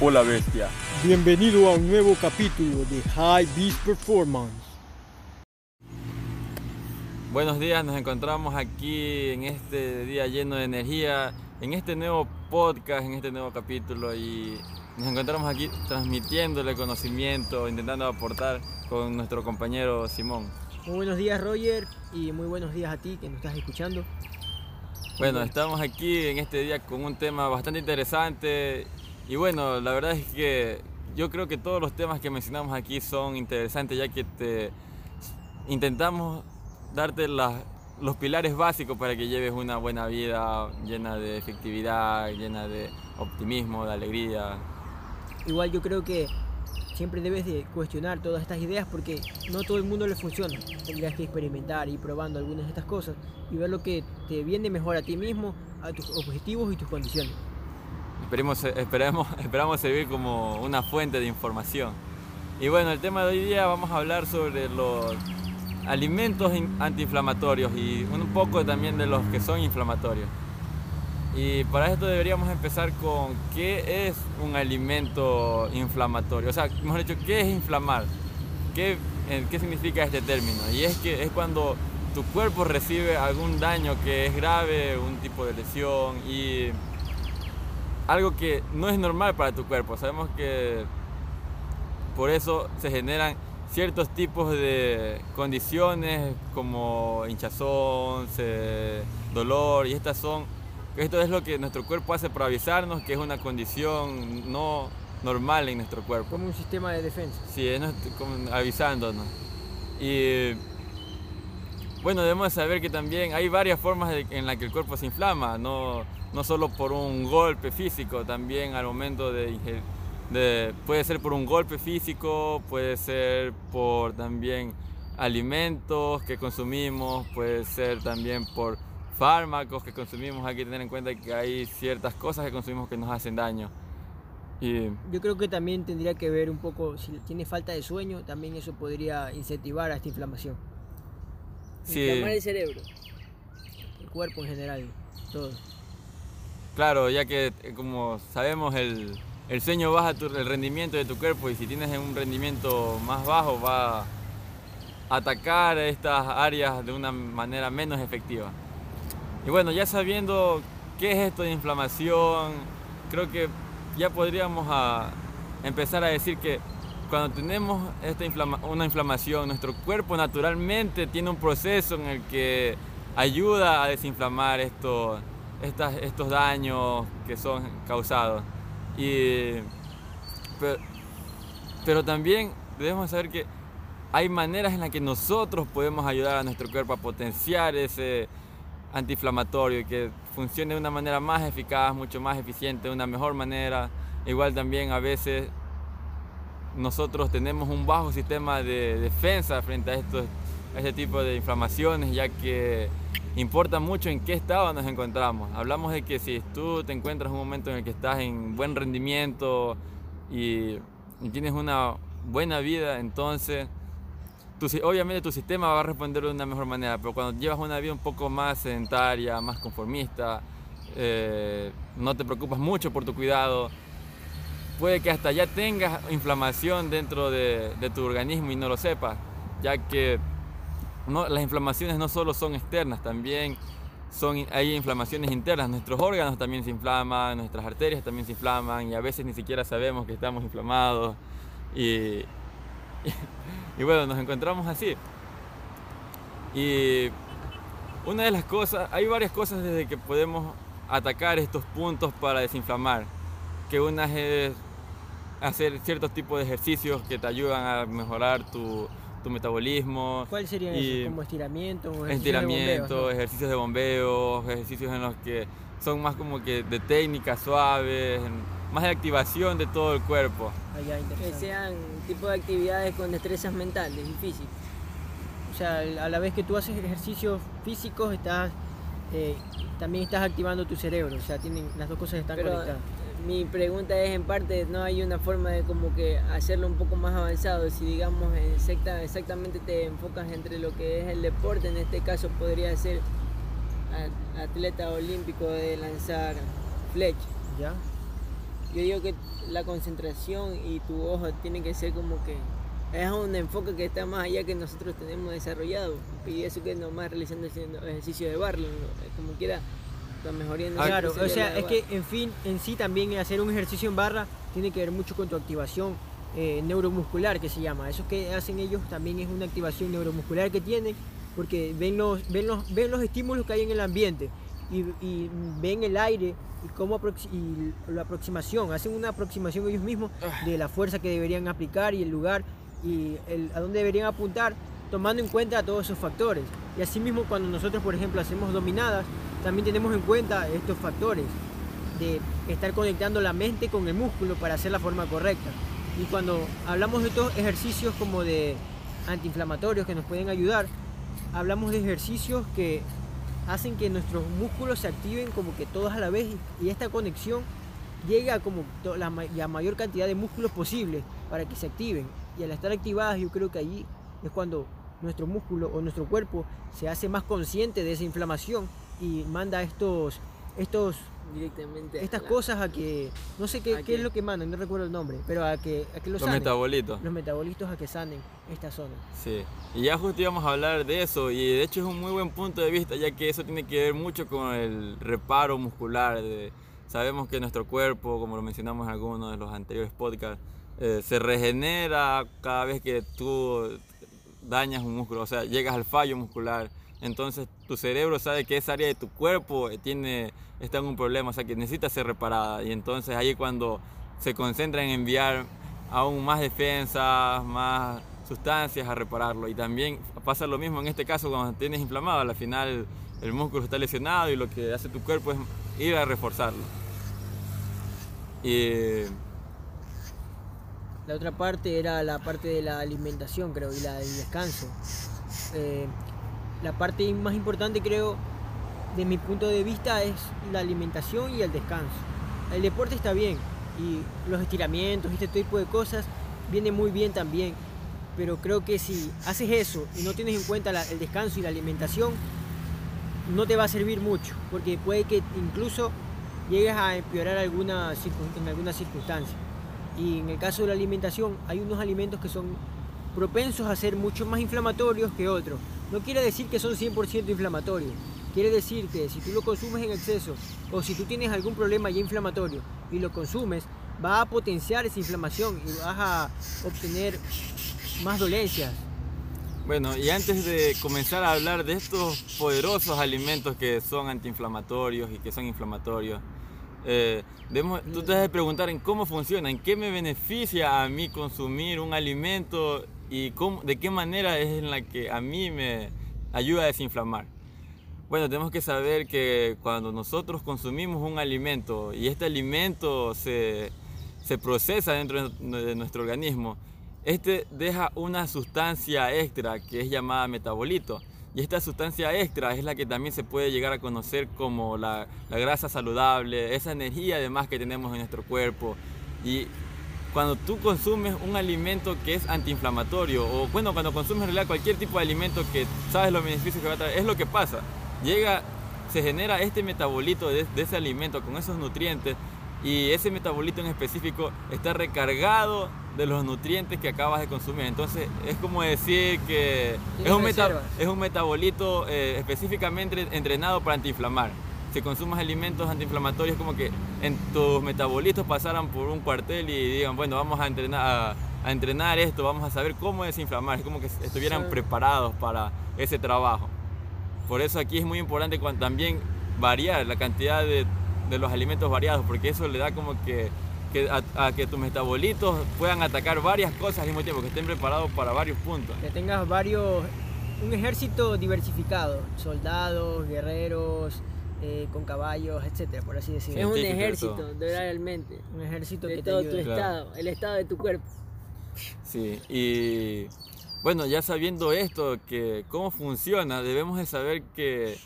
o la bestia. Bienvenido a un nuevo capítulo de High Beast Performance. Buenos días, nos encontramos aquí en este día lleno de energía, en este nuevo podcast, en este nuevo capítulo y nos encontramos aquí transmitiéndole conocimiento, intentando aportar con nuestro compañero Simón. Muy buenos días Roger y muy buenos días a ti que nos estás escuchando. Bueno, estamos aquí en este día con un tema bastante interesante y bueno, la verdad es que yo creo que todos los temas que mencionamos aquí son interesantes ya que te intentamos darte los pilares básicos para que lleves una buena vida llena de efectividad, llena de optimismo, de alegría. Igual yo creo que siempre debes de cuestionar todas estas ideas porque no todo el mundo le funciona. Tendrías que experimentar y probando algunas de estas cosas y ver lo que te viene mejor a ti mismo, a tus objetivos y tus condiciones. Esperemos, esperamos, esperamos servir como una fuente de información. Y bueno, el tema de hoy día vamos a hablar sobre los alimentos antiinflamatorios y un poco también de los que son inflamatorios. Y para esto deberíamos empezar con qué es un alimento inflamatorio. O sea, mejor dicho, ¿qué es inflamar? ¿Qué, ¿Qué significa este término? Y es que es cuando tu cuerpo recibe algún daño que es grave, un tipo de lesión y algo que no es normal para tu cuerpo. Sabemos que por eso se generan ciertos tipos de condiciones como hinchazón, dolor y estas son esto es lo que nuestro cuerpo hace para avisarnos que es una condición no normal en nuestro cuerpo. Como un sistema de defensa. Sí, es como avisándonos. Y bueno, debemos saber que también hay varias formas en las que el cuerpo se inflama, no, no solo por un golpe físico, también al momento de, de, puede ser por un golpe físico, puede ser por también alimentos que consumimos, puede ser también por fármacos que consumimos. Hay que tener en cuenta que hay ciertas cosas que consumimos que nos hacen daño. Y... Yo creo que también tendría que ver un poco, si tiene falta de sueño, también eso podría incentivar a esta inflamación. Sí. Inflamar el cerebro. El cuerpo en general, todo. Claro, ya que eh, como sabemos el, el sueño baja el rendimiento de tu cuerpo y si tienes un rendimiento más bajo va a atacar estas áreas de una manera menos efectiva. Y bueno, ya sabiendo qué es esto de inflamación, creo que ya podríamos empezar a decir que cuando tenemos esta una inflamación, nuestro cuerpo naturalmente tiene un proceso en el que ayuda a desinflamar estos estos daños que son causados. Y, pero, también debemos saber que hay maneras en las que nosotros podemos ayudar a nuestro cuerpo a potenciar ese antiinflamatorio y que funcione de una manera más eficaz, mucho más eficiente, de una mejor manera. Igual también a veces nosotros tenemos un bajo sistema de defensa frente a, estos, a este tipo de inflamaciones, ya que importa mucho en qué estado nos encontramos. Hablamos de que si tú te encuentras en un momento en el que estás en buen rendimiento y, tienes una buena vida, entonces obviamente tu sistema va a responder de una mejor manera, pero cuando llevas una vida un poco más sedentaria, más conformista, eh, no te preocupas mucho por tu cuidado, puede que hasta ya tengas inflamación dentro de, de tu organismo y no lo sepas, ya que las inflamaciones no solo son externas, también son, hay inflamaciones internas. Nuestros órganos también se inflaman, nuestras arterias también se inflaman y a veces ni siquiera sabemos que estamos inflamados. Y, y, bueno, nos encontramos así. Y una de las cosas, hay varias cosas desde que podemos atacar estos puntos para desinflamar. Que una es hacer ciertos tipos de ejercicios que te ayudan a mejorar tu, tu metabolismo. ¿Cuál serían esos? ¿Como estiramiento? Estiramiento, ejercicios de bombeo, ejercicios en los que son más como que de técnicas suaves, más de activación de todo el cuerpo. Ah, que sean tipo de actividades con destrezas mentales y físicas. O sea, a la vez que tú haces ejercicios físicos, estás eh, también estás activando tu cerebro. O sea, tienen, las dos cosas están conectadas mi pregunta es en parte, ¿no hay una forma de como que hacerlo un poco más avanzado? Si digamos exactamente te enfocas entre lo que es el deporte, en este caso podría ser atleta olímpico de lanzar flecha. ¿Ya? yo digo que la concentración y tu ojo tiene que ser como que es un enfoque que está más allá que nosotros tenemos desarrollado y eso que nomás realizando ejercicio de barrio como quiera la mejoría en ah, claro o sea es que en fin en sí también hacer un ejercicio en barra tiene que ver mucho con tu activación eh, neuromuscular que se llama eso que hacen ellos también es una activación neuromuscular que tienen porque ven los ven los ven los estímulos que hay en el ambiente y, y ven el aire y cómo y la aproximación hacen una aproximación ellos mismos ah. de la fuerza que deberían aplicar y el lugar y a dónde deberían apuntar, tomando en cuenta todos esos factores. Y asimismo, cuando nosotros, por ejemplo, hacemos dominadas, también tenemos en cuenta estos factores de estar conectando la mente con el músculo para hacer la forma correcta. Y cuando hablamos de estos ejercicios como de antiinflamatorios que nos pueden ayudar, hablamos de ejercicios que hacen que nuestros músculos se activen como que todos a la vez y esta conexión llegue a como la, la mayor cantidad de músculos posible para que se activen y al estar activadas yo creo que allí es cuando nuestro músculo o nuestro cuerpo se hace más consciente de esa inflamación y manda estos estos directamente estas cosas a que no sé qué, qué es lo que mandan no recuerdo el nombre pero a que a que los, los metabolitos. Los metabolitos a que sanen esta zona. Sí. Y ya justo íbamos a hablar de eso y de hecho es un muy buen punto de vista ya que eso tiene que ver mucho con el reparo muscular de, sabemos que nuestro cuerpo como lo mencionamos en algunos de los anteriores podcasts eh, se regenera cada vez que tú dañas un músculo, o sea, llegas al fallo muscular. Entonces tu cerebro sabe que esa área de tu cuerpo tiene, está en un problema, o sea, que necesita ser reparada. Y entonces ahí cuando se concentra en enviar aún más defensas, más sustancias a repararlo. Y también pasa lo mismo en este caso cuando tienes inflamado, al final el músculo está lesionado y lo que hace tu cuerpo es ir a reforzarlo. Y la otra parte era la parte de la alimentación, creo, y la del descanso. Eh, la parte más importante, creo, de mi punto de vista, es la alimentación y el descanso. El deporte está bien, y los estiramientos y este tipo de cosas viene muy bien también. Pero creo que si haces eso y no tienes en cuenta el descanso y la alimentación, no te va a servir mucho, porque puede que incluso llegues a empeorar alguna, en alguna circunstancia. Y en el caso de la alimentación, hay unos alimentos que son propensos a ser mucho más inflamatorios que otros. No quiere decir que son 100% inflamatorios. Quiere decir que si tú lo consumes en exceso o si tú tienes algún problema ya inflamatorio y lo consumes, va a potenciar esa inflamación y vas a obtener más dolencias. Bueno, y antes de comenzar a hablar de estos poderosos alimentos que son antiinflamatorios y que son inflamatorios, eh, tú te debes preguntar en cómo funciona, en qué me beneficia a mí consumir un alimento y cómo, de qué manera es en la que a mí me ayuda a desinflamar. Bueno, tenemos que saber que cuando nosotros consumimos un alimento y este alimento se, se procesa dentro de nuestro organismo, este deja una sustancia extra que es llamada metabolito. Y esta sustancia extra es la que también se puede llegar a conocer como la, grasa saludable, esa energía además que tenemos en nuestro cuerpo. Y cuando tú consumes un alimento que es antiinflamatorio, o bueno, cuando consumes en realidad cualquier tipo de alimento que sabes los beneficios que va a traer, es lo que pasa. Llega, se genera este metabolito de ese alimento con esos nutrientes y ese metabolito en específico está recargado de los nutrientes que acabas de consumir. Entonces es como decir que es un, es un, metabolito eh, específicamente entrenado para antiinflamar. Si consumes alimentos antiinflamatorios, como que en tus metabolitos pasaran por un cuartel y digan, bueno, vamos a entrenar, a, entrenar esto, vamos a saber cómo desinflamar. Es como que estuvieran preparados para ese trabajo. Por eso aquí es muy importante también variar la cantidad de de los alimentos variados, porque eso le da como que, a, que tus metabolitos puedan atacar varias cosas al mismo tiempo, que estén preparados para varios puntos. Que tengas varios, un ejército diversificado, soldados, guerreros, eh, con caballos, etcétera, por así decirlo. Es un ejército, realmente. Un ejército de que todo tu estado, el estado de tu cuerpo. Sí, y bueno, ya sabiendo esto, que cómo funciona, debemos de saber que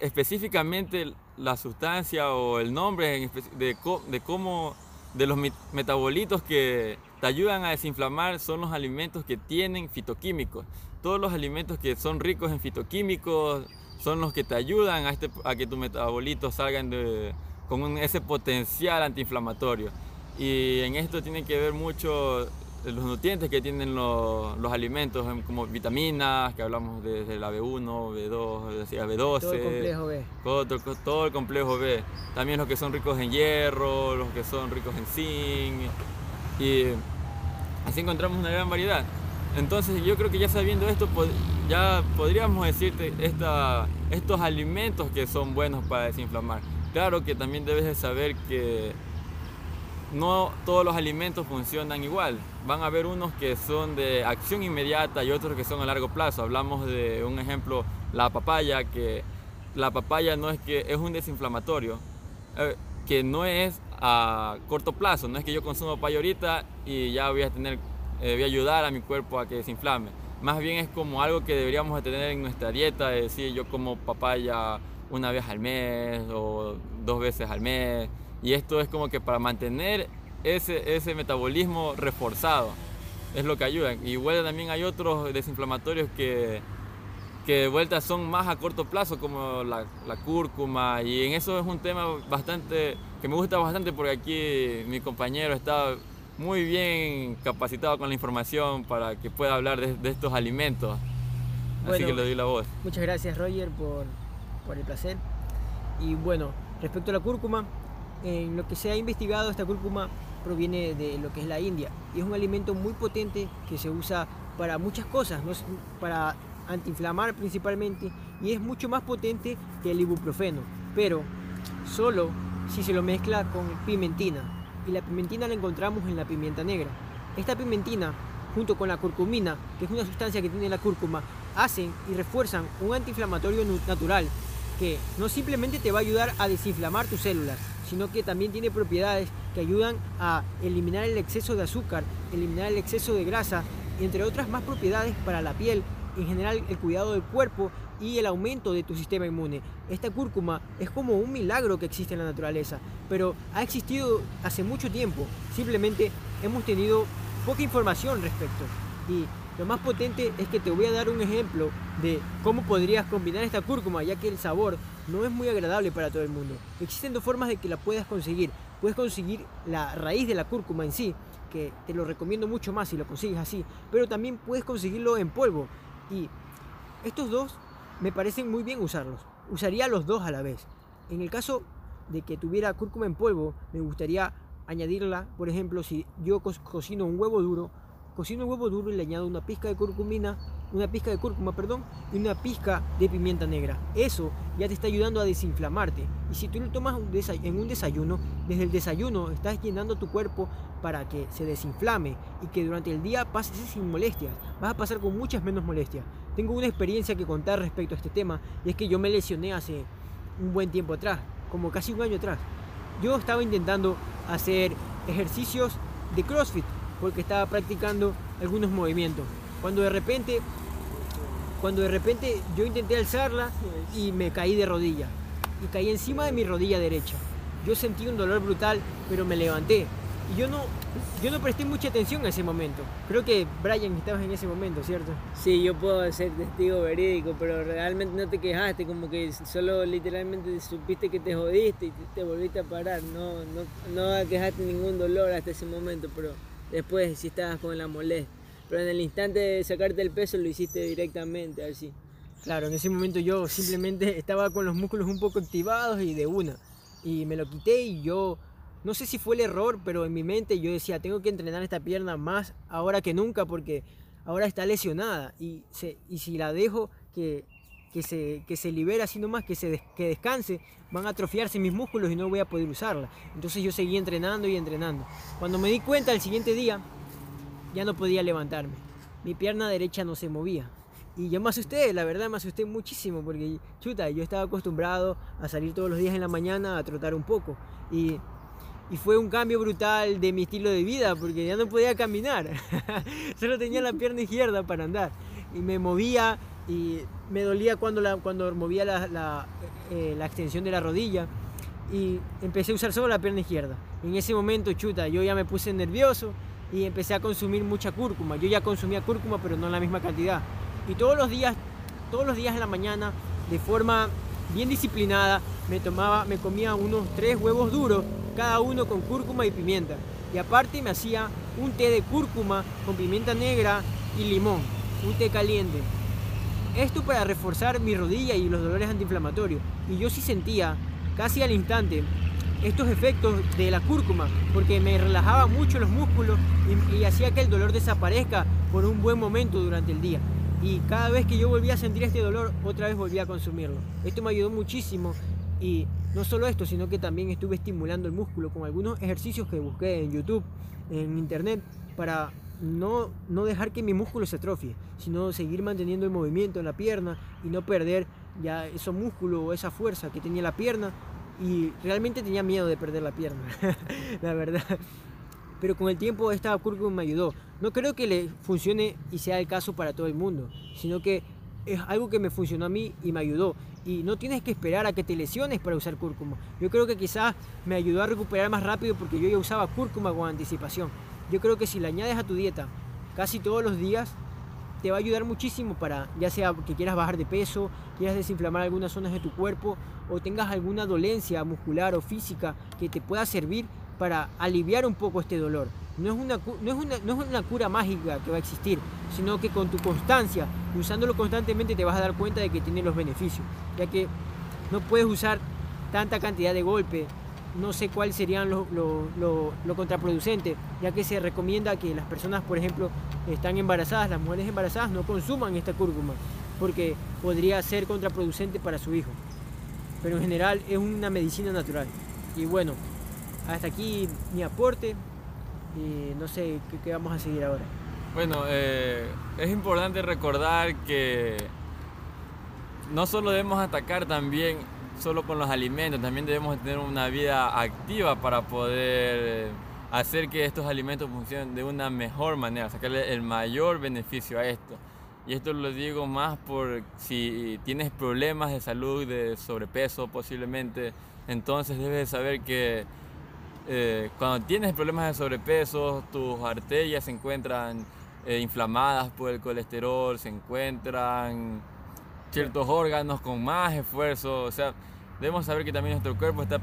específicamente la sustancia o el nombre de, de cómo de los metabolitos que te ayudan a desinflamar son los alimentos que tienen fitoquímicos. Todos los alimentos que son ricos en fitoquímicos son los que te ayudan a, este, a que tus metabolitos salgan de, con ese potencial antiinflamatorio. Y en esto tiene que ver mucho los nutrientes que tienen los, los, alimentos, em, como vitaminas, que hablamos desde la B1, B2, decía B12. Todo el complejo B. Todo, todo, el complejo B. También los que son ricos en hierro, los que son ricos en zinc. Y así encontramos una gran variedad. Entonces yo creo que ya sabiendo esto, ya podríamos decirte esta, estos alimentos que son buenos para desinflamar. Claro que también debes de saber que no todos los alimentos funcionan igual. Van a haber unos que son de acción inmediata y otros que son a largo plazo. Hablamos de un ejemplo, la papaya, que la papaya no es que es un desinflamatorio, eh, que no es a corto plazo, no es que yo consumo papaya ahorita y ya voy a tener, eh, voy a ayudar a mi cuerpo a que desinflame. Más bien es como algo que deberíamos de tener en nuestra dieta, es decir, yo como papaya una vez al mes o dos veces al mes y esto es como que para mantener ese, ese metabolismo reforzado. Es lo que ayuda. Igual también hay otros desinflamatorios que, que de vuelta son más a corto plazo, como la, la, cúrcuma. Y en eso es un tema bastante que me gusta bastante porque aquí mi compañero está muy bien capacitado con la información para que pueda hablar de, estos alimentos. Así que le doy la voz. Muchas gracias Roger por, por el placer. Y bueno, respecto a la cúrcuma, en lo que se ha investigado, esta cúrcuma proviene de lo que es la India y es un alimento muy potente que se usa para muchas cosas, ¿no? para antiinflamar principalmente y es mucho más potente que el ibuprofeno, pero solo si se lo mezcla con pimentina y la pimentina la encontramos en la pimienta negra. Esta pimentina junto con la curcumina, que es una sustancia que tiene la cúrcuma, hacen y refuerzan un antiinflamatorio natural que no simplemente te va a ayudar a desinflamar tus células, sino que también tiene propiedades que ayudan a eliminar el exceso de azúcar, eliminar el exceso de grasa, entre otras más propiedades para la piel, en general el cuidado del cuerpo y el aumento de tu sistema inmune. Esta cúrcuma es como un milagro que existe en la naturaleza, pero ha existido hace mucho tiempo, simplemente hemos tenido poca información respecto. Y lo más potente es que te voy a dar un ejemplo de cómo podrías combinar esta cúrcuma, ya que el sabor no es muy agradable para todo el mundo. Existen dos formas de que la puedas conseguir. Puedes conseguir la raíz de la cúrcuma en sí, que te lo recomiendo mucho más si lo consigues así, pero también puedes conseguirlo en polvo. Y estos dos me parecen muy bien usarlos. Usaría los dos a la vez. En el caso de que tuviera cúrcuma en polvo, me gustaría añadirla, por ejemplo, si yo cocino un huevo duro, Cocino el huevo duro y le añado una pizca de curcumina, una pizca de cúrcuma, perdón, y una pizca de pimienta negra. Eso ya te está ayudando a desinflamarte. Y si tú lo tomas en un desayuno, desde el desayuno estás llenando tu cuerpo para que se desinflame y que durante el día pases sin molestias. Vas a pasar con muchas menos molestias. Tengo una experiencia que contar respecto a este tema y es que yo me lesioné hace un buen tiempo atrás, como casi un año atrás. Yo estaba intentando hacer ejercicios de CrossFit porque estaba practicando algunos movimientos. Cuando de repente, cuando de repente yo intenté alzarla y me caí de rodilla y caí encima de mi rodilla derecha. Yo sentí un dolor brutal, pero me levanté. Y yo no, yo no presté mucha atención en ese momento. Creo que Brian estabas en ese momento, ¿cierto? Sí, yo puedo ser testigo verídico, pero realmente no te quejaste, como que solo literalmente supiste que te jodiste y te volviste a parar. No, no, no quejaste ningún dolor hasta ese momento, pero después si estabas con la molestia. Pero en el instante de sacarte el peso lo hiciste directamente, así. Claro, en ese momento yo simplemente estaba con los músculos un poco activados y de una. Y me lo quité y yo, no sé si fue el error, pero en mi mente yo decía, tengo que entrenar esta pierna más ahora que nunca porque ahora está lesionada. Y, y si la dejo que que se, que se libera así nomás, que, se que descanse, van a atrofiarse mis músculos y no voy a poder usarla. Entonces yo seguí entrenando y entrenando. Cuando me di cuenta el siguiente día, ya no podía levantarme. Mi pierna derecha no se movía. Y yo me asusté, la verdad me asusté muchísimo porque, chuta, yo estaba acostumbrado a salir todos los días en la mañana a trotar un poco. Y, y fue un cambio brutal de mi estilo de vida porque ya no podía caminar. Solo tenía la pierna izquierda para andar. Y me movía y me dolía cuando, cuando movía la, la, eh, la, extensión de la rodilla y empecé a usar solo la pierna izquierda. En ese momento, chuta, yo ya me puse nervioso y empecé a consumir mucha cúrcuma. Yo ya consumía cúrcuma, pero no en la misma cantidad. Y todos los días, todos los días en la mañana, de forma bien disciplinada, me tomaba, me comía unos tres huevos duros, cada uno con cúrcuma y pimienta. Y aparte me hacía un té de cúrcuma con pimienta negra y limón, un té caliente. Esto para reforzar mi rodilla y los dolores antiinflamatorios. Y yo sí sentía, casi al instante, estos efectos de la cúrcuma, porque me relajaba mucho los músculos y, y, hacía que el dolor desaparezca por un buen momento durante el día. Y cada vez que yo volvía a sentir este dolor, otra vez volvía a consumirlo. Esto me ayudó muchísimo y no solo esto, sino que también estuve estimulando el músculo con algunos ejercicios que busqué en YouTube, en internet, para no, no dejar que mi músculo se atrofie, sino seguir manteniendo el movimiento en la pierna y no perder ya ese músculo o esa fuerza que tenía la pierna. Y realmente tenía miedo de perder la pierna, la verdad. Pero con el tiempo esta cúrcuma me ayudó. No creo que le funcione y sea el caso para todo el mundo, sino que es algo que me funcionó a mí y me ayudó. Y no tienes que esperar a que te lesiones para usar cúrcuma. Yo creo que quizás me ayudó a recuperar más rápido porque yo ya usaba cúrcuma con anticipación. Yo creo que si la añades a tu dieta casi todos los días, te va a ayudar muchísimo para, ya sea que quieras bajar de peso, quieras desinflamar algunas zonas de tu cuerpo o tengas alguna dolencia muscular o física que te pueda servir para aliviar un poco este dolor. No es, una, no, es una, no es una cura mágica que va a existir, sino que con tu constancia, usándolo constantemente, te vas a dar cuenta de que tiene los beneficios, ya que no puedes usar tanta cantidad de golpe. No sé cuál serían lo, lo, contraproducente, ya que se recomienda que las personas, por ejemplo, están embarazadas, las mujeres embarazadas, no consuman esta cúrcuma, porque podría ser contraproducente para su hijo. Pero en general es una medicina natural. Y bueno, hasta aquí mi aporte y no sé qué, qué vamos a seguir ahora. Bueno, eh, es importante recordar que no solo debemos atacar también solo con los alimentos, también debemos tener una vida activa para poder hacer que estos alimentos funcionen de una mejor manera, sacarle el mayor beneficio a esto. Y esto lo digo más por si tienes problemas de salud, de sobrepeso posiblemente, entonces debes saber que eh, cuando tienes problemas de sobrepeso, tus arterias se encuentran eh, inflamadas por el colesterol, se encuentran ciertos órganos con más esfuerzo, o sea, debemos saber que también nuestro cuerpo está,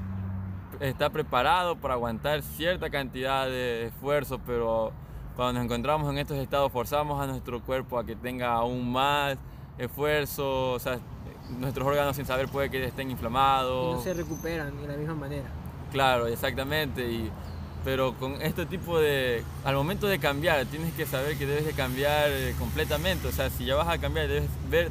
está preparado para aguantar cierta cantidad de esfuerzo, pero cuando nos encontramos en estos estados forzamos a nuestro cuerpo a que tenga aún más esfuerzo, o sea, nuestros órganos sin saber puede que estén inflamados. Y no se recuperan de la misma manera. Claro, exactamente. Y, pero con este tipo de... Al momento de cambiar, tienes que saber que debes de cambiar eh, completamente. O sea, si ya vas a cambiar, debes ver,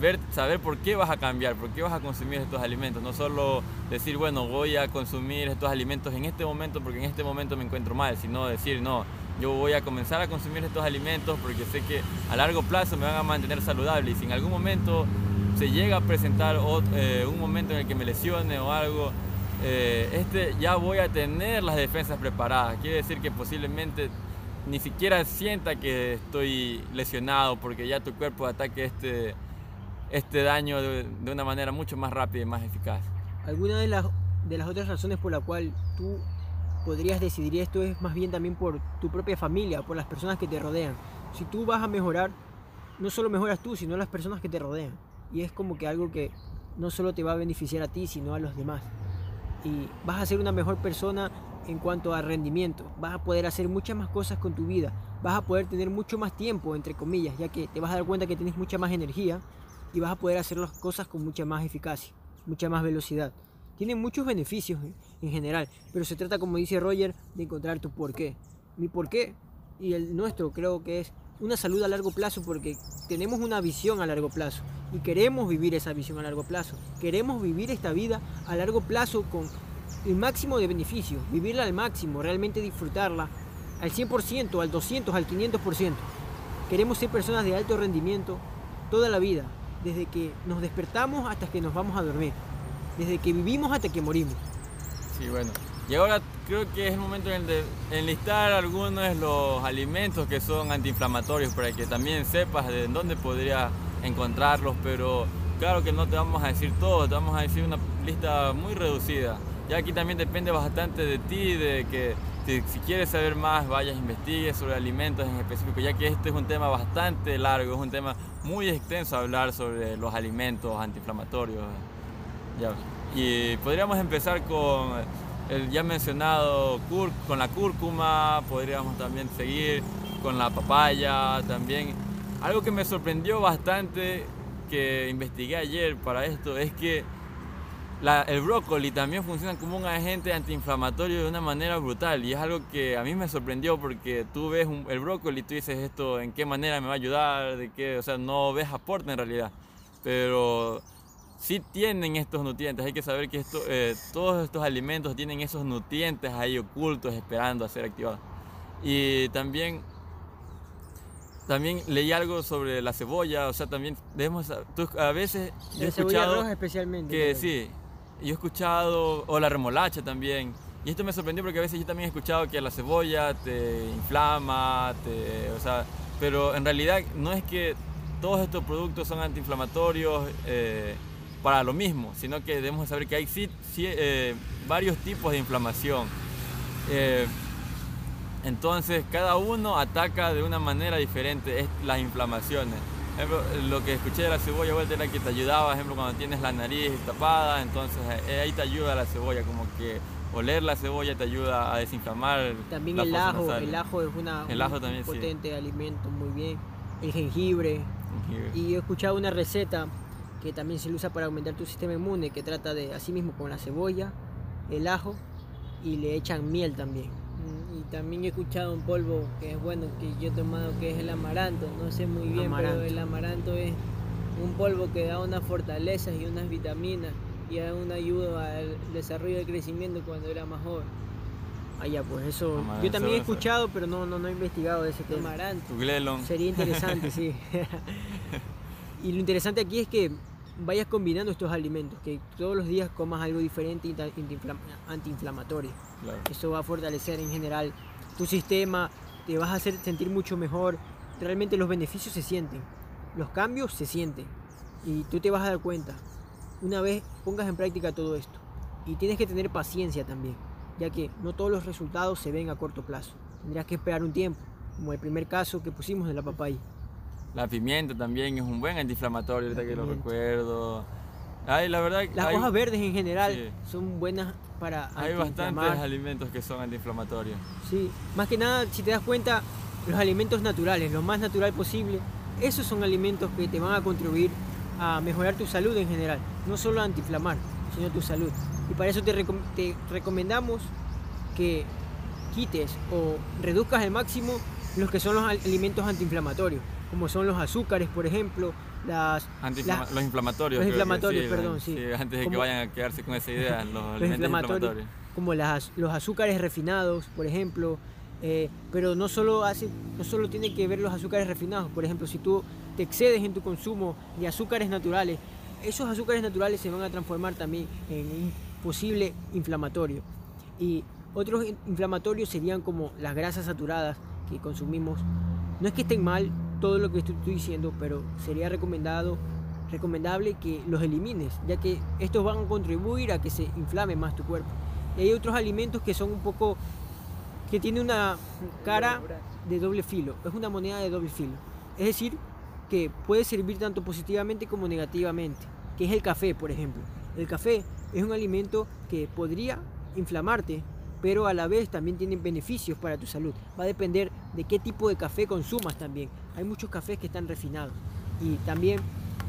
ver, saber por qué vas a cambiar, por qué vas a consumir estos alimentos. No solo decir, bueno, voy a consumir estos alimentos en este momento porque en este momento me encuentro mal, sino decir, no, yo voy a comenzar a consumir estos alimentos porque sé que a largo plazo me van a mantener saludable y si en algún momento se llega a presentar eh, un momento en el que me lesione o algo, eh, este ya voy a tener las defensas preparadas. Quiere decir que posiblemente ni siquiera sienta que estoy lesionado porque ya tu cuerpo ataque este, este daño de, una manera mucho más rápida y más eficaz. Alguna de las, de las otras razones por la cual tú podrías decidir esto es más bien también por tu propia familia, por las personas que te rodean. Si tú vas a mejorar, no solo mejoras tú, sino las personas que te rodean. Y es como que algo que no solo te va a beneficiar a ti, sino a los demás y vas a ser una mejor persona en cuanto a rendimiento. Vas a poder hacer muchas más cosas con tu vida. Vas a poder tener mucho más tiempo, entre comillas, ya que te vas a dar cuenta que tienes mucha más energía y vas a poder hacer las cosas con mucha más eficacia, mucha más velocidad. Tiene muchos beneficios en general, pero se trata, como dice Roger, de encontrar tu porqué. Mi porqué y el nuestro creo que es una salud a largo plazo porque tenemos una visión a largo plazo y queremos vivir esa visión a largo plazo. Queremos vivir esta vida a largo plazo con el máximo de beneficio, vivirla al máximo, realmente disfrutarla al 100%, al 200, al 500%. Queremos ser personas de alto rendimiento toda la vida, desde que nos despertamos hasta que nos vamos a dormir, desde que vivimos hasta que morimos. Sí, bueno. Y ahora creo que es el momento de enlistar algunos de los alimentos que son antiinflamatorios para que también sepas de dónde podría encontrarlos, pero claro que no te vamos a decir todo, te vamos a decir una lista muy reducida. Ya aquí también depende bastante de ti, de que si, si quieres saber más, vayas, investigues sobre alimentos en específico, ya que este es un tema bastante largo, es un tema muy extenso hablar sobre los alimentos antiinflamatorios. Ya. Y podríamos empezar con el ya mencionado con la cúrcuma, podríamos también seguir con la papaya también. Algo que me sorprendió bastante que investigué ayer para esto es que la- el brócoli también funciona como un agente antiinflamatorio de una manera brutal y es algo que a mí me sorprendió porque tú ves un- el brócoli y tú dices esto en qué manera me va a ayudar, de qué, o sea, no ves aporte en realidad, pero sí tienen estos nutrientes, hay que saber que esto, eh, todos estos alimentos tienen esos nutrientes ahí ocultos esperando a ser activados. Y también también leí algo sobre la cebolla, o sea, también debemos, a veces yo he escuchado roja especialmente. que sí, yo he escuchado, o la remolacha también, y esto me sorprendió porque a veces yo también he escuchado que la cebolla te inflama, te, o sea, pero en realidad no es que todos estos productos son antiinflamatorios eh, para lo mismo, sino que debemos saber que hay eh, varios tipos de inflamación. Eh, entonces, cada uno ataca de una manera diferente las inflamaciones. Ejemplo, lo que escuché de la cebolla vuelta era que te ayudaba, por ejemplo, cuando tienes la nariz tapada, entonces eh, ahí te ayuda la cebolla, como que oler la cebolla te ayuda a desinflamar. También el ajo, el ajo es una, El un ajo también, sí. potente alimento, muy bien. El jengibre. Y he escuchado una receta que también se usa para aumentar tu sistema inmune, que trata de, así mismo, con la cebolla, el ajo y le echan miel también. También he escuchado un polvo que es bueno, que yo he tomado, que es el amaranto. No sé muy bien, Amaranto. pero el amaranto es un polvo que da unas fortalezas y unas vitaminas y da una ayuda al desarrollo y crecimiento cuando era más joven. Ah, ya, pues eso. Amaranto, Yo también he escuchado, pero no, no, no he investigado de ese tema. Amaranto. Sería interesante, sí. y lo interesante aquí es que vayas combinando estos alimentos, que todos los días comas algo diferente antiinflamatorio. Claro. Eso va a fortalecer en general tu sistema, te vas a hacer sentir mucho mejor. Realmente los beneficios se sienten, los cambios se sienten y tú te vas a dar cuenta una vez pongas en práctica todo esto. Y tienes que tener paciencia también, ya que no todos los resultados se ven a corto plazo. Tendrás que esperar un tiempo, como el primer caso que pusimos de la papaya. La pimienta también es un buen antiinflamatorio, ahorita que lo recuerdo. Ay, la verdad, Las hay, hojas verdes en general sí. son buenas para hay bastantes alimentos que son antiinflamatorios. Sí, más que nada, si te das cuenta, los alimentos naturales, lo más natural posible, esos son alimentos que te van a contribuir a mejorar tu salud en general, no solo a antiinflamar, sino tu salud. Y para eso te, recom- te recomendamos que quites o reduzcas al máximo los que son los al- alimentos antiinflamatorios, como son los azúcares, por ejemplo, las, los inflamatorios. los inflamatorios, sí, perdón, sí. Antes de que vayan a quedarse con esa idea, los, inflamatorios, inflamatorios. como las, los azúcares refinados, por ejemplo. eh, pero no solo, hace, no solo tiene que ver los azúcares refinados. Por ejemplo, si tú te excedes en tu consumo de azúcares naturales, esos azúcares naturales se van a transformar también en un posible inflamatorio. Y otros in- inflamatorios serían como las grasas saturadas que consumimos. No es que estén mal todo lo que estoy diciendo, pero sería recomendado recomendable que los elimines, ya que estos van a contribuir a que se inflame más tu cuerpo. Y hay otros alimentos que son un poco que tienen una cara de doble filo, es una moneda de doble filo. Es decir, que puede servir tanto positivamente como negativamente, que es el café, por ejemplo. El café es un alimento que podría inflamarte, pero a la vez también tiene beneficios para tu salud. Va a depender de qué tipo de café consumas también. Hay muchos cafés que están refinados y también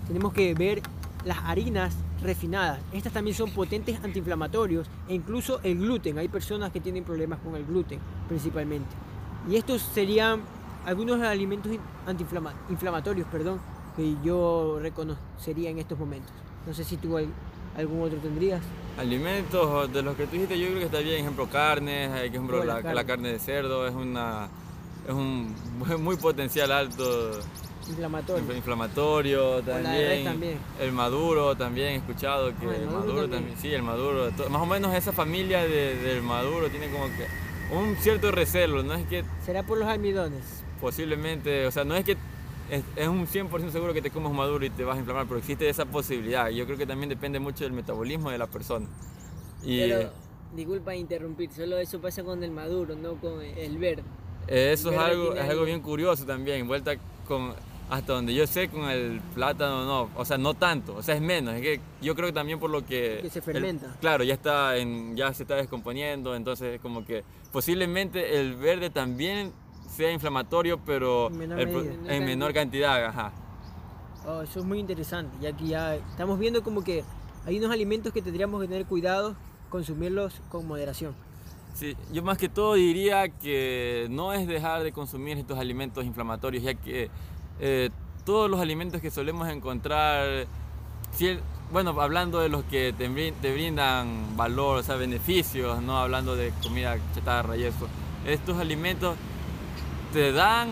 tenemos que ver las harinas refinadas. Estas también son potentes antiinflamatorios e incluso el gluten. Hay personas que tienen problemas con el gluten principalmente. Y estos serían algunos alimentos in- antiinflamatorios, perdón, que yo reconocería en estos momentos. No sé si tú algún otro tendrías. Alimentos de los que tú dijiste, yo creo que está bien, ejemplo, carnes, hay que ejemplo, la carne. la carne de cerdo es una es un muy potencial alto Inflamatorio. inflamatorio también, el maduro también he escuchado que Ah, el el maduro maduro también. también sí el maduro más o menos esa familia de- del maduro tiene como que un cierto recelo no es que ¿Será por los almidones? posiblemente o sea no es que es, es un 100% seguro que te comes maduro y te vas a inflamar pero existe esa posibilidad yo creo que también depende mucho del metabolismo de la persona y Pero, disculpa interrumpir, solo eso pasa con el maduro, no con el verde. Eso es Verde algo, tiene es algo algo. bien curioso también, vuelta con... hasta donde yo sé con el plátano no, o sea, no tanto, o sea, es menos, es que yo creo que también por lo que... Que se el- fermenta. claro, ya está, en, ya se está descomponiendo, entonces como que posiblemente el verde también sea inflamatorio, pero En menor el medida. en menor cantidad, ajá. Oh, eso es muy interesante, ya que ya estamos viendo como que hay unos alimentos que tendríamos que tener cuidado, consumirlos con moderación. Sí, yo más que todo diría que no es dejar de consumir estos alimentos inflamatorios, ya que eh, todos los alimentos que solemos encontrar, bueno, hablando de los que te brindan valor, o sea, beneficios, no hablando de comida chatarra y eso, estos alimentos te dan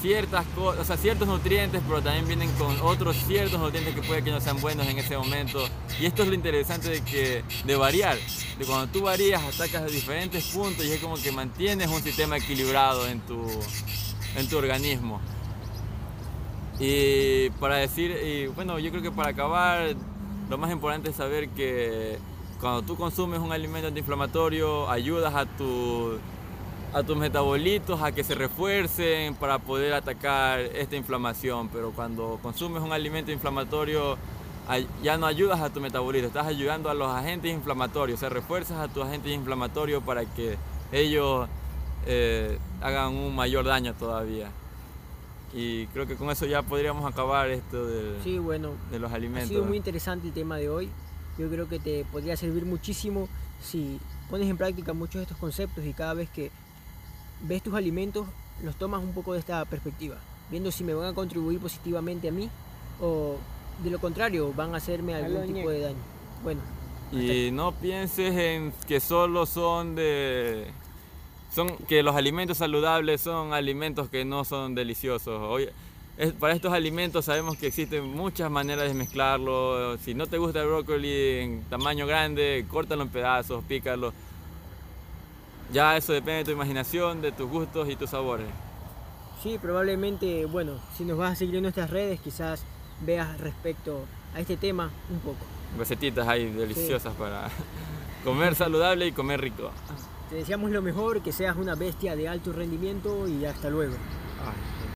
ciertas cosas, o sea, ciertos nutrientes, pero también vienen con otros ciertos nutrientes que puede que no sean buenos en ese momento. Y esto es lo interesante de que de variar, de cuando tú varías, atacas a diferentes puntos y es como que mantienes un sistema equilibrado en tu, en tu organismo. Y para decir, y bueno, yo creo que para acabar, lo más importante es saber que cuando tú consumes un alimento antiinflamatorio, ayudas a tu a tus metabolitos a que se refuercen para poder atacar esta inflamación, pero cuando consumes un alimento inflamatorio ya no ayudas a tu metabolito, estás ayudando a los agentes inflamatorios, o sea, refuerzas a tus agentes inflamatorios para que ellos eh, hagan un mayor daño todavía. Y creo que con eso ya podríamos acabar esto de, Sí, bueno, de los ha alimentos. sido muy interesante el tema de hoy. Yo creo que te podría servir muchísimo si pones en práctica muchos de estos conceptos y cada vez que ves tus alimentos los tomas un poco de esta perspectiva, viendo si me van a contribuir positivamente a mí o de lo contrario van a hacerme algún tipo de daño. Bueno, Y no pienses en que solo son de. Son, que los alimentos saludables son alimentos que no son deliciosos. Hoy, es- para estos alimentos sabemos que existen muchas maneras de mezclarlo. Si no te gusta el brócoli en tamaño grande, córtalo en pedazos, pícalo. Ya eso depende de tu imaginación, de tus gustos y tus sabores. sí, probablemente, bueno, si nos vas a seguir en nuestras redes, quizás veas respecto a este tema un poco. Recetitas ahí deliciosas para comer saludable y comer rico. Te deseamos lo mejor, que seas una bestia de alto rendimiento y hasta luego. Ay.